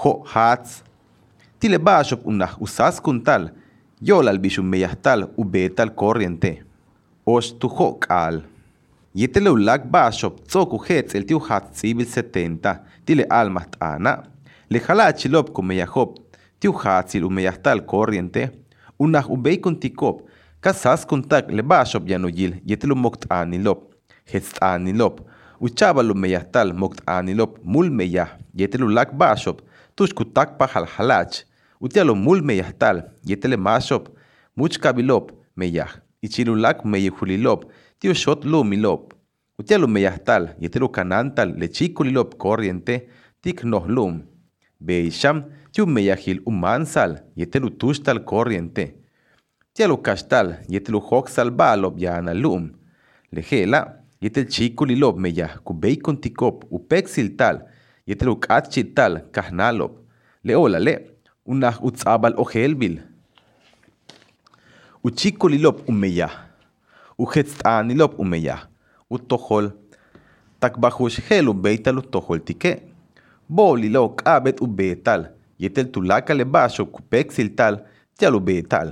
ho hats. Tile bashop unah usas kuntal, yolal bishum meyahtal u betal corriente. Osh tu ho kal. Yetele ulag bashop tzoku hetz el tiu civil 70, tile almas ana. Le jala chilop con meyahop, tiu hatzil u meyahtal corriente, unah u beikon tikop, kasas kuntak le bashop yanuyil, yetelu mokt anilop, hetz anilop, uchaba meyahtal mokt anilop mul meyah, yetelu lag bashop, tush kutak pa halhalach, utialo mul meyahtal, yetele mashop, much kabilop meyah, ichilulak meyehulilop, tio shot lumilop, utialo meyahtal, yetelu kanantal, lechikulilop corriente, tik nohlum, beisham, tiu meyahil umansal, tushtal corriente, tialo kastal, yetelu hoksal balop yanalum, lejela, yetel chikulilop meyah, kubeikon tikop, יתלוקעת צ'יטל, כהנלופ, לעוללה, ונח וצבל אוכל ביל. וצ'יקו לילופ ומיה, וחצתה נילופ ומיה, ותאכל, תקבחוש חלו ביתל ותאכל תיקה. בואו לילוק עבד וביתל, יתל תולקה לבשו קופק סילטל, תלו ביתל.